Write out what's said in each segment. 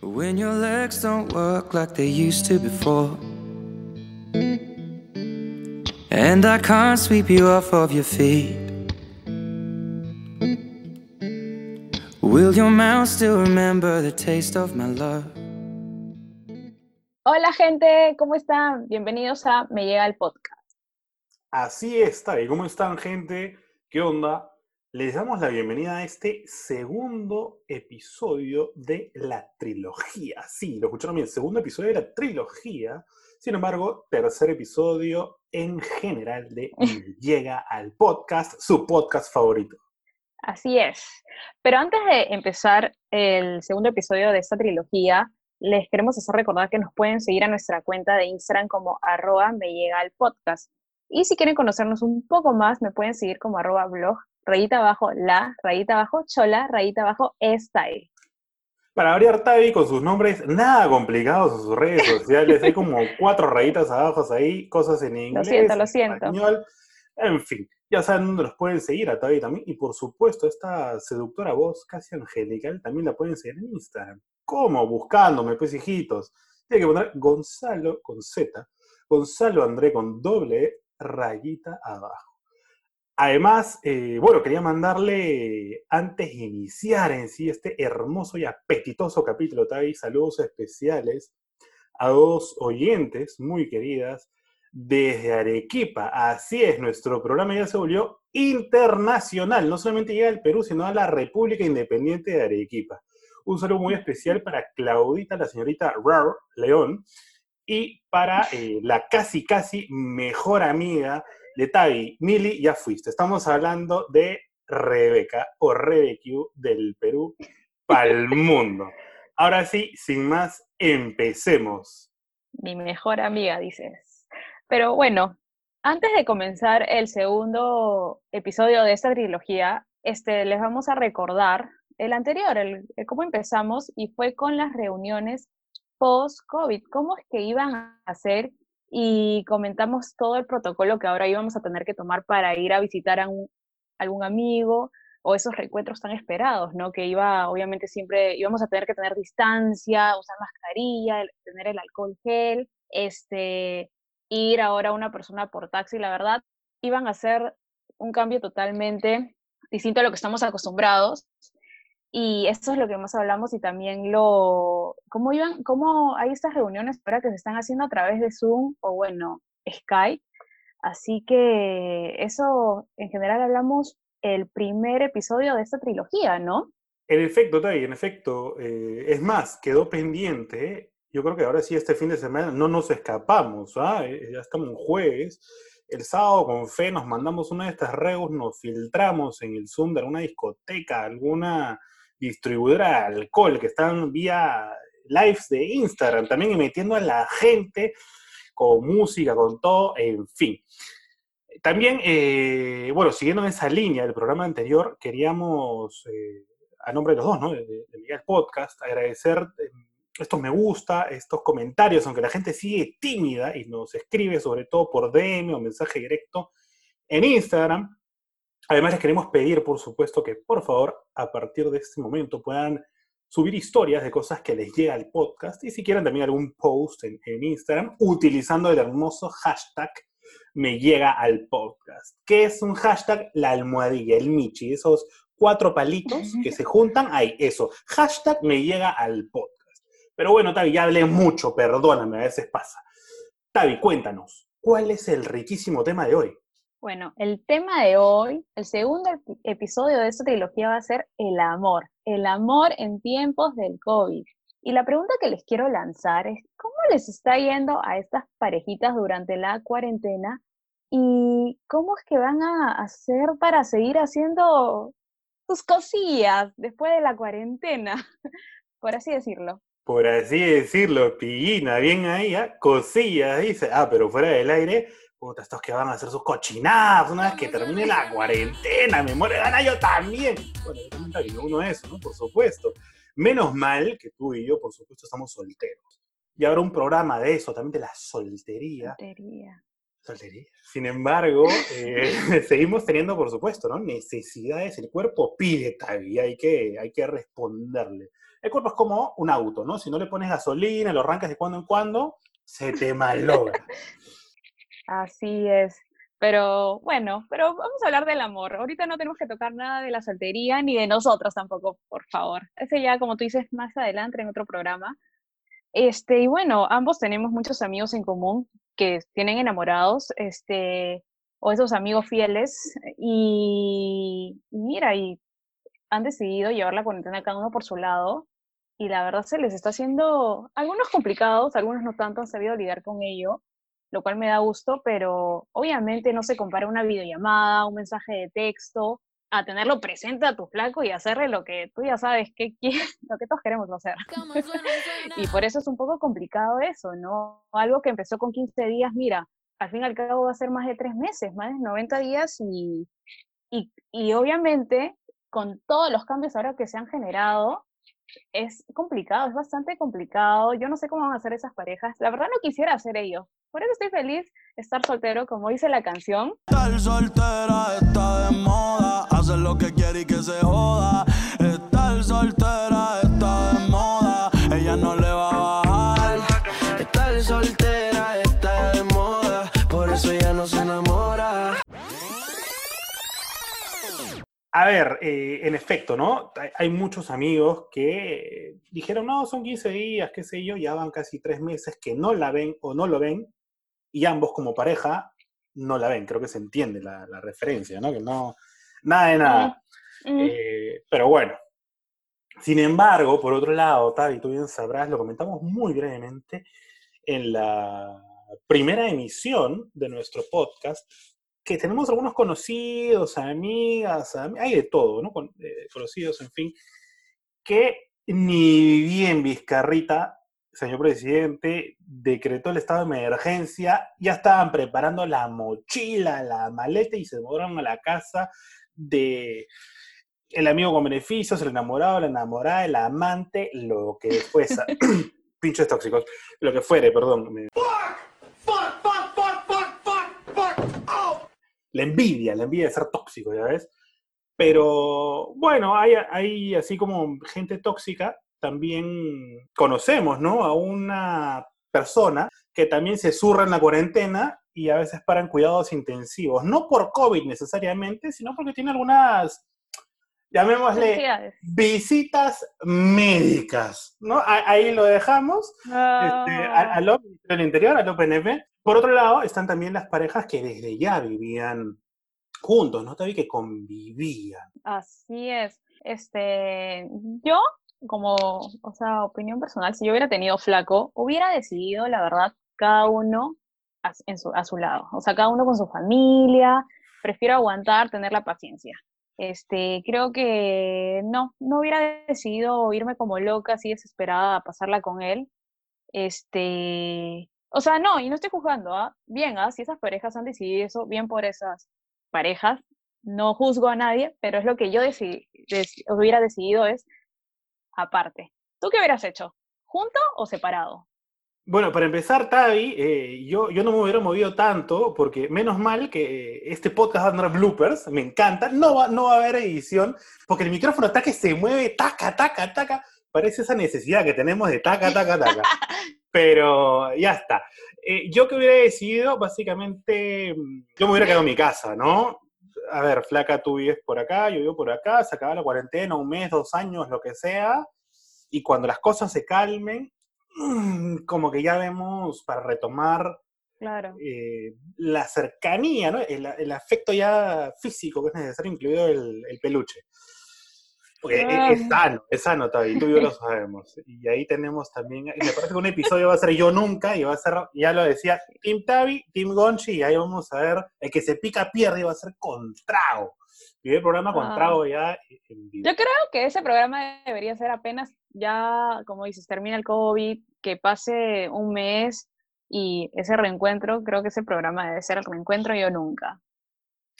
When your legs don't work like they used to before. And I can't sweep you off of your feet. Will your mouth still remember the taste of my love? Hola gente, ¿cómo están? Bienvenidos a Me Llega el Podcast. Así está, ¿y cómo están gente? ¿Qué onda? Les damos la bienvenida a este segundo episodio de la trilogía. Sí, lo escucharon bien, segundo episodio de la trilogía. Sin embargo, tercer episodio en general de Me Llega al Podcast, su podcast favorito. Así es. Pero antes de empezar el segundo episodio de esta trilogía, les queremos hacer recordar que nos pueden seguir a nuestra cuenta de Instagram como arroba me llega al podcast. Y si quieren conocernos un poco más, me pueden seguir como arroba blog, rayita abajo la, rayita abajo chola, rayita abajo style. Para variar Tavi con sus nombres nada complicados en sus redes sociales, hay como cuatro rayitas abajo ahí, cosas en inglés, Lo siento, lo en siento. español, en fin. Ya saben dónde los pueden seguir a Tavi también. Y por supuesto, esta seductora voz casi angelical también la pueden seguir en Instagram. ¿Cómo? Buscándome, pues hijitos. Tiene que poner Gonzalo con Z, Gonzalo André con doble E, rayita abajo. Además, eh, bueno, quería mandarle, antes de iniciar en sí este hermoso y apetitoso capítulo, Tavi, saludos especiales a dos oyentes muy queridas desde Arequipa. Así es, nuestro programa ya se volvió internacional. No solamente llega al Perú, sino a la República Independiente de Arequipa. Un saludo muy especial para Claudita, la señorita Rar León, y para eh, la casi, casi mejor amiga de Tavi, Mili, ya fuiste. Estamos hablando de Rebeca o Rebecu del Perú para el mundo. Ahora sí, sin más, empecemos. Mi mejor amiga, dices. Pero bueno, antes de comenzar el segundo episodio de esta trilogía, este, les vamos a recordar el anterior, el, el cómo empezamos, y fue con las reuniones post-COVID, cómo es que iban a hacer y comentamos todo el protocolo que ahora íbamos a tener que tomar para ir a visitar a un- algún amigo o esos reencuentros tan esperados, ¿no? Que iba, obviamente siempre íbamos a tener que tener distancia, usar mascarilla, tener el alcohol gel, este, ir ahora una persona por taxi, la verdad, iban a ser un cambio totalmente distinto a lo que estamos acostumbrados. Y esto es lo que más hablamos y también lo, cómo iban, cómo hay estas reuniones ahora que se están haciendo a través de Zoom o bueno, Skype. Así que eso en general hablamos el primer episodio de esta trilogía, ¿no? En efecto, Tavi, en efecto. eh, es más, quedó pendiente. Yo creo que ahora sí, este fin de semana no nos escapamos. ¿ah? Eh, Ya estamos en jueves. El sábado, con fe, nos mandamos una de estas regos, nos filtramos en el Zoom de alguna discoteca, alguna distribuidora de alcohol que están vía lives de Instagram también y metiendo a la gente con música, con todo, en fin. También, eh, bueno, siguiendo en esa línea del programa anterior, queríamos, eh, a nombre de los dos, ¿no? De, de, Miguel Podcast, agradecer eh, estos me gusta, estos comentarios, aunque la gente sigue tímida y nos escribe sobre todo por DM o mensaje directo en Instagram. Además, les queremos pedir, por supuesto, que por favor, a partir de este momento puedan subir historias de cosas que les llega al podcast y si quieren también algún post en, Instagram utilizando el hermoso hashtag me llega al podcast. ¿Qué es un hashtag? La almohadilla, el michi, esos cuatro palitos que se juntan, ahí, eso. Hashtag me llega al podcast. Pero bueno, Tavi, ya hablé mucho, perdóname, a veces pasa. Tavi, cuéntanos, ¿cuál es el riquísimo tema de hoy? Bueno, el tema de hoy, el segundo epi- episodio de esta trilogía va a ser el amor, el amor en tiempos del COVID. Y la pregunta que les quiero lanzar es, ¿cómo les está yendo a estas parejitas durante la cuarentena? ¿Y cómo es que van a hacer para seguir haciendo sus cosillas después de la cuarentena? Por así decirlo. Por así decirlo, pillina, bien ahí, ¿ah? cosillas, dice. Ah, pero fuera del aire, puta, estos que van a hacer sus cochinadas una vez que termine la cuarentena, me muere de gana yo también. Bueno, yo uno eso, ¿no? Por supuesto. Menos mal que tú y yo, por supuesto, estamos solteros. Y habrá un programa de eso, también de la soltería. Tontería. Soltería. Sin embargo, eh, seguimos teniendo, por supuesto, ¿no? Necesidades, el cuerpo pide todavía, hay que, hay que responderle. El cuerpo es como un auto, ¿no? Si no le pones gasolina, lo arrancas de cuando en cuando, se te malogra. Así es. Pero bueno, pero vamos a hablar del amor. Ahorita no tenemos que tocar nada de la soltería ni de nosotros tampoco, por favor. Ese ya, como tú dices, más adelante en otro programa. Este, y bueno, ambos tenemos muchos amigos en común que tienen enamorados, este, o esos amigos fieles, y, mira, y han decidido llevar la cuarentena cada uno por su lado, y la verdad se les está haciendo algunos complicados, algunos no tanto han sabido lidiar con ello, lo cual me da gusto, pero obviamente no se compara una videollamada, un mensaje de texto, a tenerlo presente a tu flaco y hacerle lo que tú ya sabes que quieres, lo que todos queremos hacer. y por eso es un poco complicado eso, ¿no? Algo que empezó con 15 días, mira, al fin y al cabo va a ser más de tres meses, más de 90 días y, y, y obviamente con todos los cambios ahora que se han generado, es complicado, es bastante complicado. Yo no sé cómo van a hacer esas parejas. La verdad no quisiera hacer ello. Por eso estoy feliz estar soltero, como dice la canción. Estar soltera está de moda, lo que y que se joda. Estar soltera A ver, eh, en efecto, ¿no? Hay- muchos amigos que eh, dijeron, no, son 15 días, qué sé yo, ya van casi tres meses que no la ven o no lo ven, y ambos como pareja no la ven. Creo que se entiende la, la referencia, ¿no? Que no, nada de nada. Mm, Eh, pero bueno. Sin embargo, por otro lado, Tavi, tú bien sabrás, lo comentamos muy brevemente en la primera emisión de nuestro podcast, que tenemos algunos conocidos, amigas, am- hay de todo, ¿no? Con- eh, conocidos, en fin, que ni bien Vizcarrita, señor presidente, decretó el estado de emergencia, ya estaban preparando la mochila, la maleta y se mudaron a la casa de el amigo con beneficios, el enamorado, la enamorada, el amante, lo que fuese. Pinches tóxicos. Lo que fuere, perdón. me- La envidia, la envidia de ser tóxico, ¿ya ves? Pero bueno, hay, hay así como gente tóxica, también conocemos, ¿no? A una persona que también se zurra en la cuarentena y a veces paran cuidados intensivos. No por COVID necesariamente, sino porque tiene algunas, llamémosle, visitas médicas, ¿no? Ahí lo dejamos, este, al Interior, al OPNP. Por otro lado, están también las parejas que desde ya vivían juntos, ¿no? Todavía que convivían. Así es. Este, yo, como, o sea, opinión personal, si yo hubiera tenido flaco, hubiera decidido, la verdad, cada uno a, en su, a su lado. O sea, cada uno con su familia. Prefiero aguantar, tener la paciencia. Este, creo que no, no hubiera decidido irme como loca, así desesperada a pasarla con él. Este, o sea, no, y no estoy juzgando, ¿ah? Bien, ¿ah? Si esas parejas han decidido eso, bien por esas parejas, no juzgo a nadie, pero es lo que yo decidí, deci- hubiera decidido es aparte. ¿Tú qué hubieras hecho? ¿Junto o separado? Bueno, para empezar, Tavi, eh, yo, yo no me hubiera movido tanto, porque menos mal que este podcast va a tener bloopers, me encanta, no va, no va a haber edición, porque el micrófono está que se mueve, taca, taca, taca, parece esa necesidad que tenemos de taca, taca, taca. Pero ya está. Eh, yo que hubiera decidido, básicamente, mm, yo me hubiera quedado en mi casa, ¿no? A ver, flaca, tú vives por acá, yo vivo por acá, se acaba la cuarentena, un mes, dos años, lo que sea, y cuando las cosas se calmen, mm, como que ya vemos para retomar Claro. eh, la cercanía, ¿no? el, el afecto ya físico que es necesario, incluido el, el peluche. Porque es- es, sano, es sano, Tavi, tú y yo lo sabemos. Y ahí tenemos también, me parece que un episodio va a ser Yo Nunca, y va a ser, ya lo decía, Team Tavi, Team Gonchi, y ahí vamos a ver, el que se pica pierde y va a ser con trago. Y el programa con Ah. trago ya en vivo. Yo creo que ese programa debería ser apenas ya, como dices, termina el COVID, que pase un mes y ese reencuentro, creo que ese programa debe ser el reencuentro yo nunca.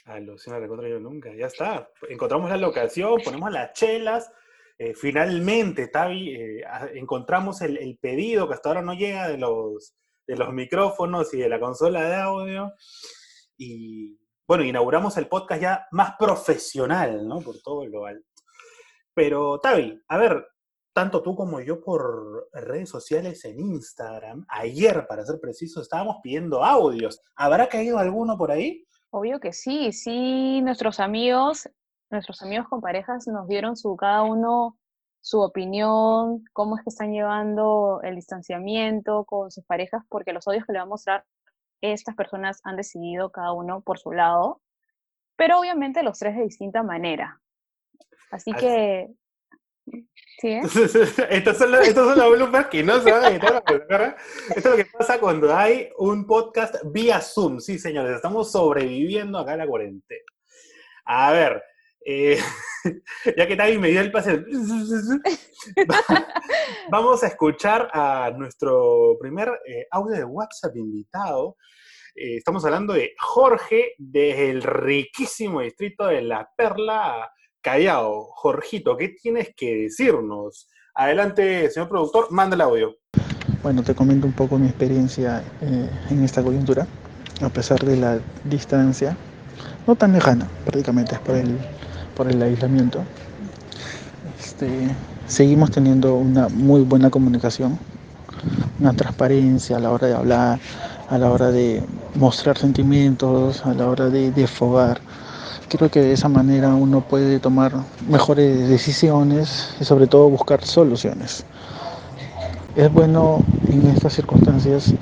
Alucina recontra yo nunca, ya está. Encontramos la locación, ponemos las chelas. eh, finalmente, Tavi, eh, encontramos el, el pedido que hasta ahora no llega de los, de los micrófonos y de la consola de audio. Y bueno, inauguramos el podcast ya más profesional, ¿no? Por todo lo alto. Pero, Tavi, a ver, tanto tú como yo por redes sociales en Instagram. Ayer, para ser preciso, estábamos pidiendo audios. ¿Habrá caído alguno por ahí? Obvio que sí, sí, nuestros amigos, nuestros amigos con parejas nos dieron su, cada uno su opinión, cómo es que están llevando el distanciamiento con sus parejas, porque los audios que le voy a mostrar, estas personas han decidido cada uno por su lado, pero obviamente los tres de distinta manera. Así Así- que, ¿sí? estos son los bloopers que no se van a editar. Esto es lo que pasa cuando hay un podcast vía Zoom. Sí, señores, estamos sobreviviendo acá a la cuarentena. A ver, eh, ya que Tavi me dio el pase, vamos a escuchar a nuestro primer eh, audio de WhatsApp invitado. Eh, estamos hablando de Jorge desde el riquísimo distrito de La Perla, Callao. Jorgito, ¿qué tienes que decirnos? Adelante, señor productor, manda el audio. Bueno, te comento un poco mi experiencia eh, en esta coyuntura, a pesar de la distancia, no tan lejana, prácticamente es por el, por el aislamiento. Este, seguimos teniendo una muy buena comunicación, una transparencia a la hora de hablar, a la hora de mostrar sentimientos, a la hora de desfogar. Creo que de esa manera uno puede tomar mejores decisiones y sobre todo buscar soluciones. Es bueno en estas circunstancias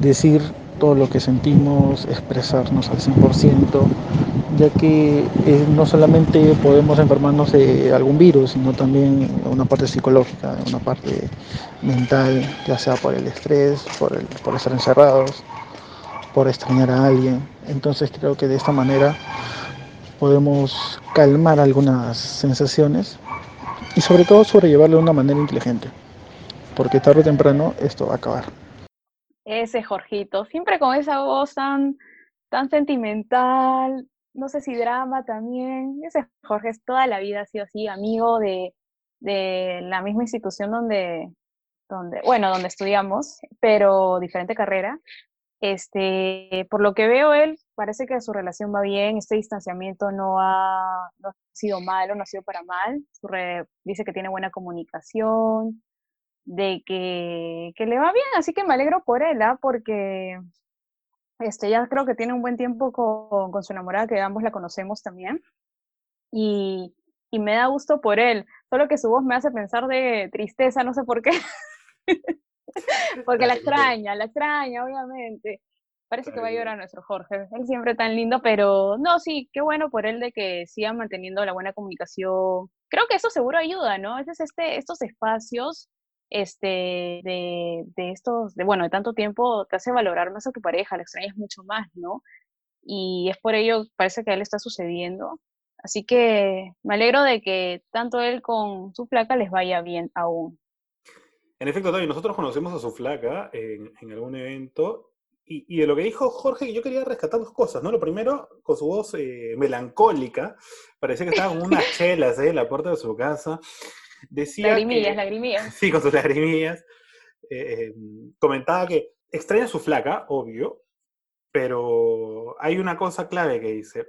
decir todo lo que sentimos, expresarnos al 100%, ya que eh, no solamente podemos enfermarnos de algún virus, sino también una parte psicológica, una parte mental, ya sea por el estrés, por, el, estar encerrados, por extrañar a alguien. Entonces creo que de esta manera podemos calmar algunas sensaciones y sobre todo sobrellevarlo de una manera inteligente porque tarde o temprano esto va a acabar. Ese Jorgito, siempre con esa voz tan, tan sentimental, no sé si drama también. Ese Jorge es toda la vida ha sido así, amigo de, de la misma institución donde, donde, bueno, donde estudiamos, pero diferente carrera. Este, por lo que veo él, parece que su relación va bien, este distanciamiento no ha, no ha sido malo, no ha sido para mal. Su re- dice que tiene buena comunicación, de que, que le va bien, así que me alegro por él, ¿ah? porque este, ya creo que tiene un buen tiempo con, con su enamorada, que ambos la conocemos también, y, y me da gusto por él, solo que su voz me hace pensar de tristeza, no sé por qué, porque la extraña, la extraña, obviamente. Parece que va a llorar nuestro Jorge, él siempre tan lindo, pero no, sí, qué bueno por él de que siga manteniendo la buena comunicación. Creo que eso seguro ayuda, ¿no? Veces este, estos espacios este, de, de estos, de, bueno, de tanto tiempo, te hace valorar más a tu pareja, la extrañas mucho más, ¿no? Y es por ello, parece que a él está sucediendo. Así que me alegro de que tanto él con su flaca les vaya bien aún. En efecto, Tavi, nosotros conocemos a su flaca en, en algún evento y, y de lo que dijo Jorge, yo quería rescatar dos cosas, ¿no? Lo primero, con su voz eh, melancólica, parecía que estaba con unas chelas ¿eh? en la puerta de su casa. Decía Lagrimillas, que- lagrimillas. Sí, con sus lagrimillas. Eh, eh, comentaba que extraña a su flaca, obvio, pero hay una cosa clave que dice,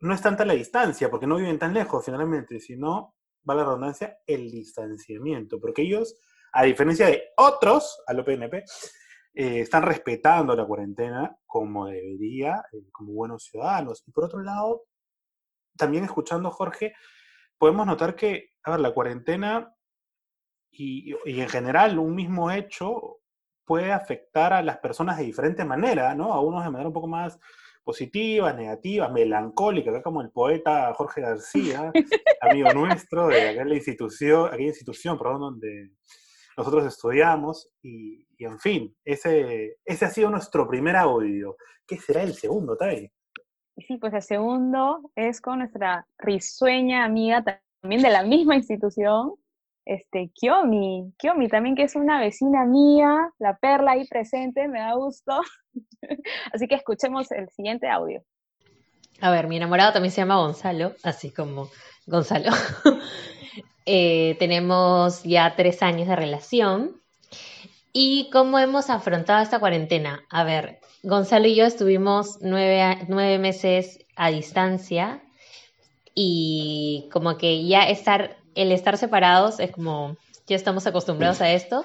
no es tanta la distancia, porque no viven tan lejos finalmente, sino, va la redundancia, el distanciamiento, porque ellos, a diferencia de otros, a lo PNP, eh, están respetando la cuarentena como debería, eh, como buenos ciudadanos. Y por otro lado, también escuchando a Jorge, podemos notar que, a ver, la cuarentena y, y en general un mismo hecho puede afectar a las personas de diferente manera, ¿no? A unos de manera un poco más positiva, negativa, melancólica, acá como el poeta Jorge García, amigo nuestro de aquella institución, aquella institución, perdón, donde nosotros estudiamos, y, y en fin, ese, ese ha sido nuestro primer audio. ¿Qué será el segundo, Tai? Sí, pues el segundo es con nuestra risueña amiga también de la misma institución, este, Kiomi. Kiomi también que es una vecina mía, la perla ahí presente, me da gusto. Así que escuchemos el siguiente audio. A ver, mi enamorado también se llama Gonzalo, así como Gonzalo. Eh, tenemos ya tres años de relación. ¿Y cómo hemos afrontado esta cuarentena? A ver, Gonzalo y yo estuvimos nueve, nueve meses a distancia y como que ya estar, el estar separados es como ya estamos acostumbrados a esto.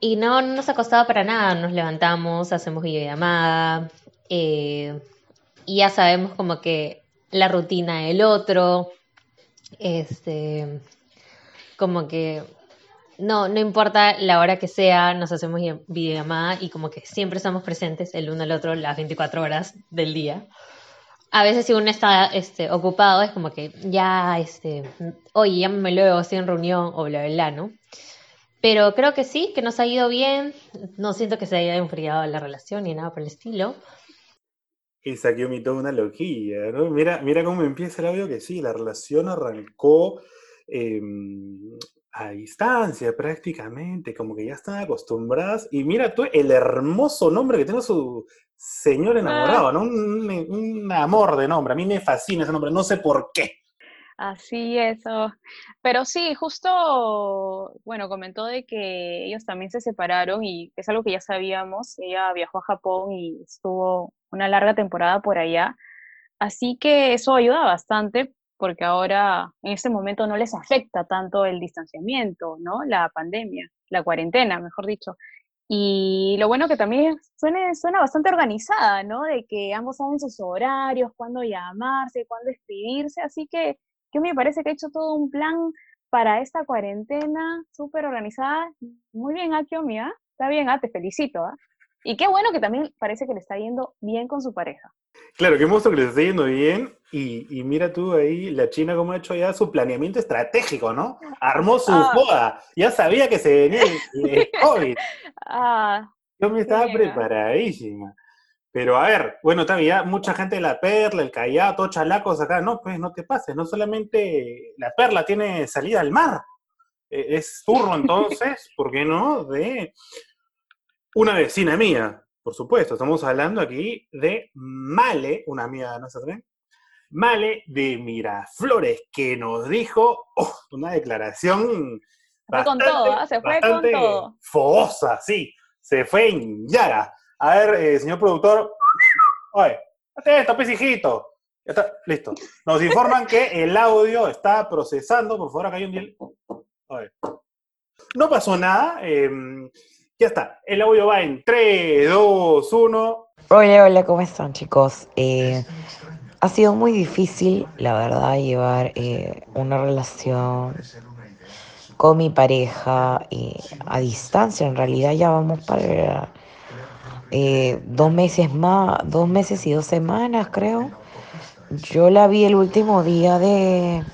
Y no, no nos ha para nada, nos levantamos, hacemos videollamada, eh, y ya sabemos como que la rutina del otro, este, como que no, no importa la hora que sea, nos hacemos videollamada y como que siempre estamos presentes el uno al otro las 24 horas del día. A veces si uno está este, ocupado es como que ya, este, oye, llámame luego, estoy en reunión o bla, bla, bla, ¿no? Pero creo que sí, que nos ha ido bien. No siento que se haya enfriado la relación ni nada por el estilo. Y saqué mi una loquilla, ¿no? Mira, mira cómo empieza el audio que sí, la relación arrancó em, a distancia prácticamente, como que ya están acostumbradas. Y mira tú el hermoso nombre que tiene su señor enamorado, ¿no? Un, un amor de nombre. A mí me fascina ese nombre, no sé por qué. Así eso. Pero sí, justo, bueno, comentó de que ellos también se separaron y es algo que ya sabíamos. Ella viajó a Japón y estuvo una larga temporada por allá. Así que eso ayuda bastante porque ahora en este momento no les afecta tanto el distanciamiento, ¿no? La pandemia, la cuarentena, mejor dicho. Y lo bueno que también suena, suena bastante organizada, ¿no? De que ambos saben sus horarios, cuándo llamarse, cuándo escribirse, así que que me parece que ha hecho todo un plan para esta cuarentena súper organizada. Muy bien, Akio, mía. Está bien, ah, te felicito. ¿ah? Y qué bueno que también parece que le está yendo bien con su pareja. Claro, qué monstruo que le está yendo bien. Y, mira tú ahí, la China, cómo ha hecho ya su planeamiento estratégico, ¿no? Armó su ah. joda. Ya sabía que se venía el, COVID. Ah, Yo me estaba preparadísima. Pero a ver, bueno, también mucha gente de la Perla, el Callao, todos chalacos acá, no, pues no te pases, no solamente la Perla tiene salida al mar, e, es turno entonces, ¿por qué no? De una vecina mía, por supuesto, estamos hablando aquí de Male, una amiga de nosotros, Male de Miraflores, que nos dijo oh, una declaración se con todo, ¿ah? se fue con todo. Fogosa, sí, se fue en llaga. A ver, eh, señor productor. Oye, hazte esto, hijito. Ya está, listo. Nos informan que el audio está procesando. Por favor, acá hay un bien. No pasó nada. Em, ya está. El audio va en 3, 2, 1. Hola, hola, ¿cómo están, chicos? Eh, ha sido muy difícil, la verdad, llevar eh, una relación con mi pareja a distancia. En realidad, ya vamos para eh, dos meses más, dos meses y dos semanas creo. Yo la vi el último día de...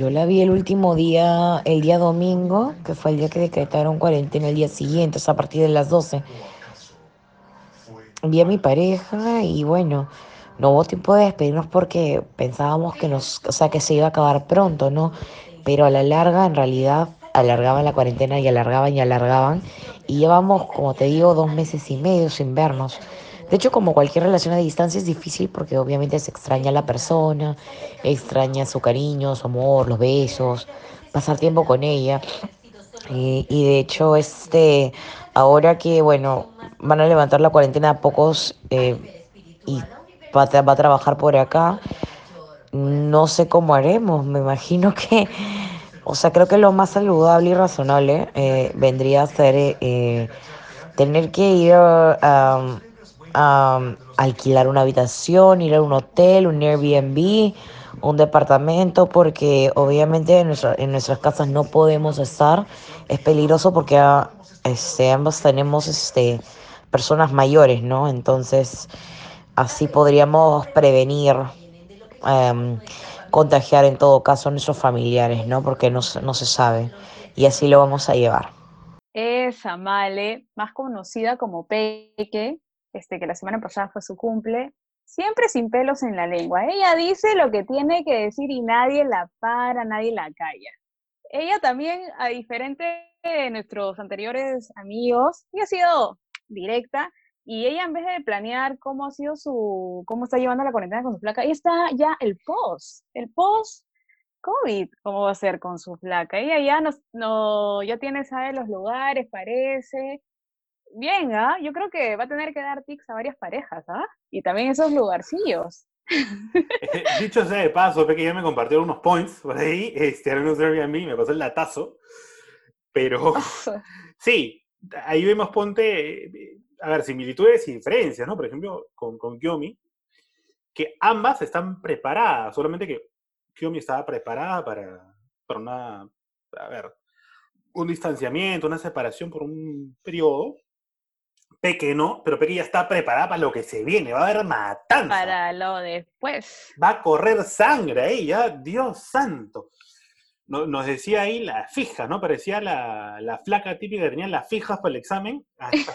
Yo la vi el último día, el día domingo, que fue el día que decretaron cuarentena el día siguiente, o sea, a partir de las 12. Vi a mi pareja y bueno, no hubo tiempo de despedirnos porque pensábamos que nos, o sea, que se iba a acabar pronto, ¿no? Pero a la larga, en realidad, alargaban la cuarentena y alargaban y alargaban. Y llevamos, como te digo, dos meses y medio sin vernos. De hecho, como cualquier relación a distancia es difícil porque obviamente se extraña a la persona, extraña su cariño, su amor, los besos, pasar tiempo con ella. Y, de hecho, este, ahora que, bueno, van a levantar la cuarentena a pocos eh, y va va a trabajar por acá, no sé cómo haremos. Me imagino que o sea, creo que lo más saludable y razonable eh, vendría a ser eh, eh, tener que ir a, alquilar una habitación, ir a un hotel, un Airbnb, un departamento, porque obviamente en, en nuestras casas no podemos estar. Es peligroso porque ah, este, ambos tenemos este, personas mayores, ¿no? Entonces, así podríamos prevenir. Em, contagiar en todo caso a nuestros familiares, ¿no? Porque no, no se sabe. Y así lo vamos a llevar. Esa Male, más conocida como Peque, este, que la semana pasada fue su cumple, siempre sin pelos en la lengua. Ella dice lo que tiene que decir y nadie la para, nadie la calla. Ella también, a diferente de nuestros anteriores amigos, y ha sido directa, y ella en vez de planear cómo ha sido su, cómo está llevando la cuarentena con su flaca, ahí está ya el post, el post COVID, cómo va a ser con su flaca. Ella ya nos, no, ya tiene, sabe los lugares, parece. Bien, ¿ah? Yo creo que va a tener que dar tics a varias parejas, ¿ah? Y también esos lugarcillos. Dicho sea de paso, Peque ya me compartió unos points por ahí, este, algunos Airbnb, me pasó el latazo, pero sí, ahí vemos, ponte, eh, a ver, similitudes y diferencias, ¿no? Por ejemplo, con, con Kyomi, que ambas están preparadas, solamente que Kyomi estaba preparada para, para una, a ver, un distanciamiento, una separación por un periodo, Peque no, pero Peque ya está preparada para lo que se viene, va a haber matanza. Para lo después. Va a correr sangre ahí, ya, Dios santo. No- Nos decía ahí la fija, ¿no? Parecía la, la flaca típica que tenían las fijas para el examen, hasta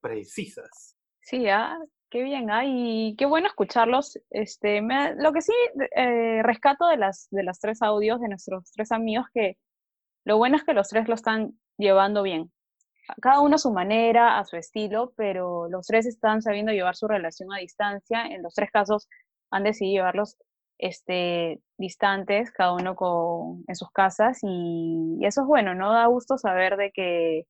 precisas. Sí, ah, qué bien, ah, y qué bueno escucharlos. Este, me- lo que sí eh, rescato de las, de las tres audios de nuestros tres amigos, que lo bueno es que los tres lo están llevando bien. Cada uno a su manera, a su estilo, pero los tres están sabiendo llevar su relación a distancia. En los tres casos han decidido llevarlos este, distantes, cada uno con, en sus casas, y, y eso es bueno, ¿no? Da gusto saber de que,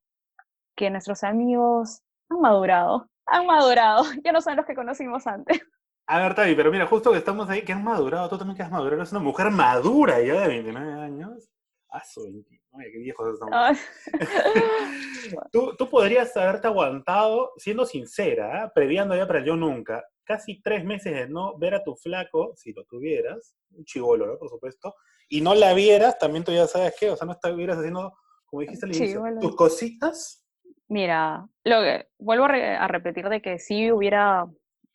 que nuestros amigos han madurado, han madurado, ya no son los que conocimos antes. A ver, Tavi, pero mira, justo que estamos ahí, que has madurado, tú también que has madurado, eres una mujer madura ya de 29 años. Ah, su 29, qué viejos estamos. Ah, Tú, tú podrías haberte aguantado, siendo sincera, ¿ah? previando ya para el yo nunca, casi tres meses de no ver a tu flaco, si lo tuvieras, un chivolo, ¿no? Por supuesto, y no la vieras, también tú ya sabes qué, o sea, no estuvieras haciendo, como dijiste al inicio, tus cositas. Mira, lo que, vuelvo a, re- a repetir de que sí hubiera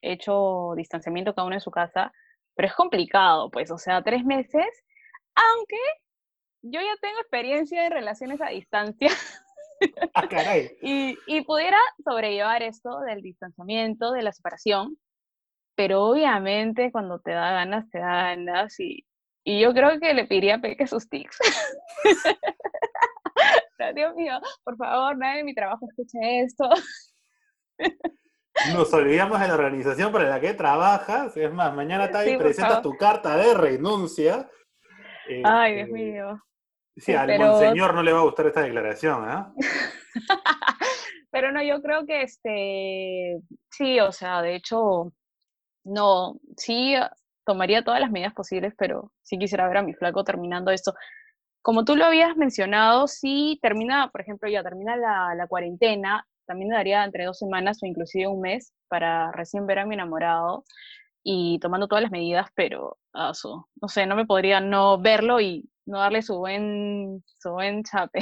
hecho distanciamiento cada uno en su casa, pero es complicado, pues, o sea, tres meses, aunque yo ya tengo experiencia en relaciones a distancia Ah, caray. y, y pudiera sobrellevar esto del distanciamiento, de la separación, pero obviamente cuando te da ganas, te da ganas y, y yo creo que le pediría a Peque sus tics. Dios mío, por favor, nadie de mi trabajo escuche esto. Nos olvidamos de la organización para la que trabajas. Es más, mañana Tavi Sí, presentas tu carta de renuncia. Ay, Dios Este, mío. Sí, al Pero- monseñor no le va a gustar esta declaración, ¿ah? Pero no, yo creo que este, sí, o sea, de hecho, no, sí ah, tomaría todas las medidas posibles, pero sí quisiera ver a mi flaco terminando esto. Como tú lo habías mencionado, si termina, por ejemplo, ya termina la, la cuarentena, también me daría entre dos semanas o inclusive un mes para recién ver a mi enamorado y tomando todas las medidas, pero ah, su- no sé, no me podría no verlo y no darle su buen, su buen chape.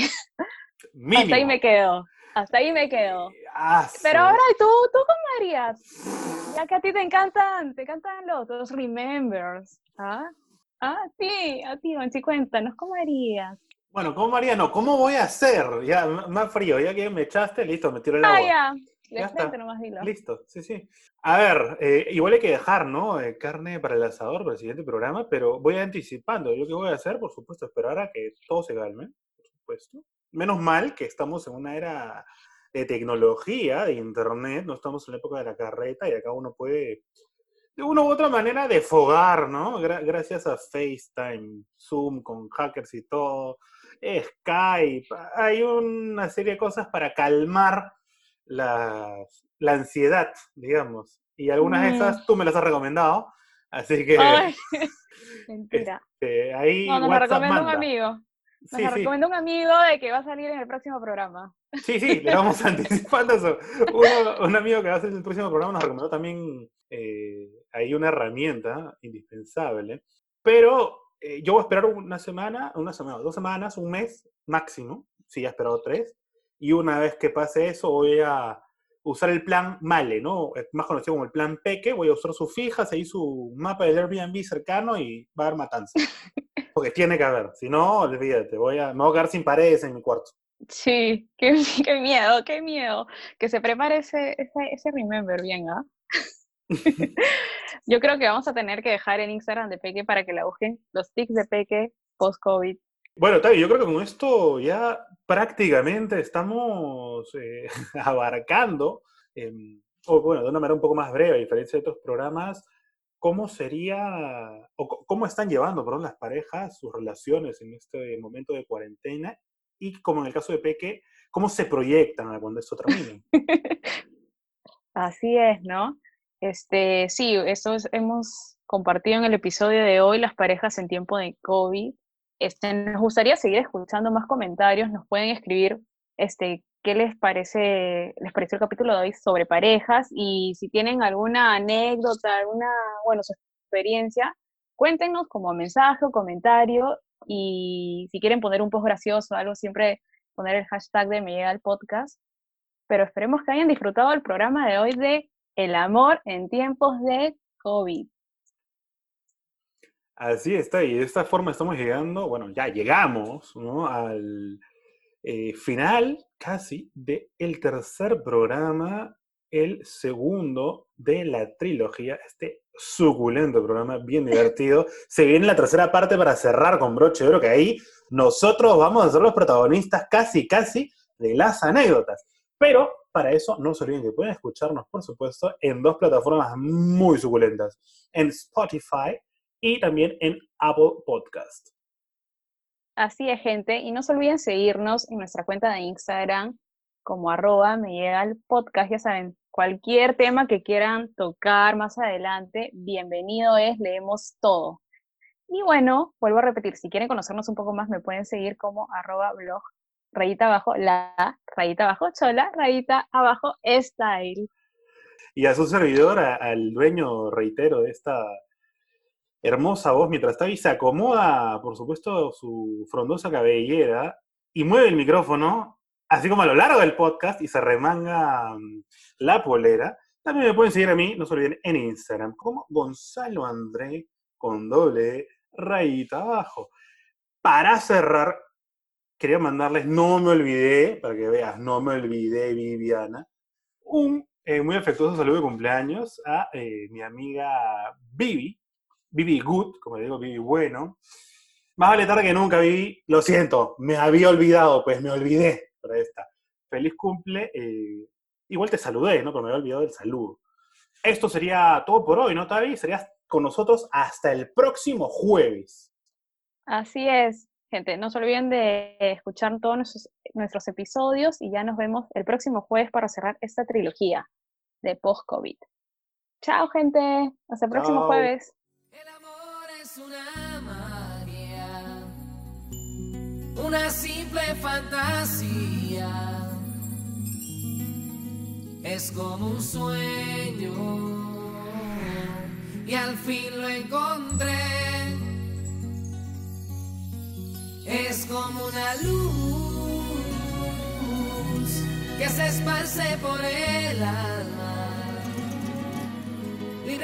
Mínimo. Hasta ahí me quedo. Hasta ahí me quedo. Ah, Pero ahora, ¿y tú, tú cómo harías? Ya que a ti te encantan, te encantan los, los remembers. ¿Ah? Ah, sí, a ti, Monchi, cuéntanos, ¿cómo harías? Bueno, ¿cómo María? No, ¿cómo voy a hacer? Ya, más frío, ya que me echaste, listo, me tiro el Ah, agua. ya. De Ya frente está. nomás dilo. Listo, sí, sí. A ver, eh, igual hay que dejar, ¿no? Eh, carne para el asador para el siguiente programa, pero voy anticipando. ¿Yo qué voy a hacer? Por supuesto, esperar a que todo se calme, por supuesto. Menos mal que estamos en una era de tecnología, de internet, no estamos en la época de la carreta y acá uno puede, de una u otra manera, defogar, ¿no? Gra- gracias a FaceTime, Zoom con hackers y todo, Skype, hay una serie de cosas para calmar la, la ansiedad, digamos. Y algunas de Mm. esas tú me las has recomendado, así que Ay, mentira. este, ahí No, la WhatsApp recomienda un amigo. Nos Sí, la sí. recomienda un amigo de que va a salir en el próximo programa. Sí, sí, le vamos anticipando eso. Uno- un amigo que va a hacer el próximo programa nos recomendó también eh, ahí una herramienta indispensable. Pero eh, yo voy a esperar una semana, una semana, dos semanas, un mes máximo, si ya he esperado tres. Y una vez que pase eso, voy a usar el plan Male, ¿no? Más conocido como el plan Peque. Voy a usar sus fijas, ahí su mapa del Airbnb cercano y va a haber matanza. Porque tiene que haber. Si no, olvídate, voy a, me voy a quedar sin paredes en mi cuarto. Sí, qué, qué miedo, qué miedo. Que se prepare ese, ese, ese remember bien, ¿ah? Yo creo que vamos a tener que dejar en Instagram de Peque para que la busquen los tics de Peque post-COVID. Bueno, Tavi, yo creo que con esto ya prácticamente estamos eh, abarcando, em, o bueno, de una manera un poco más breve, a diferencia de otros programas, cómo sería, o cómo están llevando, perdón, las parejas sus relaciones en este momento de cuarentena, y como en el caso de Peque, cómo se proyectan cuando esto termine. Así es, ¿no? Este, sí, eso es- hemos compartido en el episodio de hoy, las parejas en tiempo de COVID. Este, nos gustaría seguir escuchando más comentarios, nos pueden escribir este, qué les parece, les pareció el capítulo de hoy sobre parejas y si tienen alguna anécdota, alguna, bueno, su experiencia, cuéntenos como mensaje o comentario y si quieren poner un post gracioso, algo, siempre poner el hashtag de Me llega al podcast. Pero esperemos que hayan disfrutado el programa de hoy de El amor en tiempos de COVID. Así está, y de esta forma estamos llegando, bueno, ya llegamos ¿no? al eh, final casi del el tercer programa, el segundo de la trilogía, este suculento programa, bien divertido. Se viene la tercera parte para cerrar con broche de oro, que ahí nosotros vamos a ser los protagonistas casi, casi de las anécdotas. Pero para eso no se olviden que pueden escucharnos, por supuesto, en dos plataformas muy suculentas, en Spotify y también en Apple Podcast. Así es, gente. Y no se olviden seguirnos en nuestra cuenta de Instagram como arroba me llega el podcast. Ya saben, cualquier tema que quieran tocar más adelante, bienvenido es, leemos todo. Y bueno, vuelvo a repetir, si quieren conocernos un poco más, me pueden seguir como arroba blog, rayita abajo, la, rayita abajo, chola, rayita abajo, style. Y a su servidor, al dueño, reitero, de esta hermosa voz mientras está ahí, se acomoda, por supuesto, su frondosa cabellera y mueve el micrófono, así como a lo largo del podcast, y se remanga mm, la polera. También me pueden seguir a mí, no se olviden, en Instagram, como Gonzalo André, con doble rayita abajo. Para cerrar, quería mandarles, no me olvidé, para que veas, no me olvidé, Viviana, un eh, muy afectuoso saludo de cumpleaños a eh, mi amiga Vivi, Vivi Good, como le digo, Vivi Bueno. Más vale tarde que nunca, Vivi. Lo siento, me había olvidado, pues me olvidé para esta. Feliz cumple. Eh, igual te saludé, ¿no? Pero me había olvidado del saludo. Esto sería todo por hoy, ¿no, Tavi? Serías con nosotros hasta el próximo jueves. Así es, gente. No se olviden de escuchar todos nuestros, nuestros episodios y ya nos vemos el próximo jueves para cerrar esta trilogía de post-COVID. Chao, gente. Hasta el próximo Chao. jueves. Una simple fantasía. Es como un sueño y al fin lo encontré. Es como una luz que se esparce por el alma y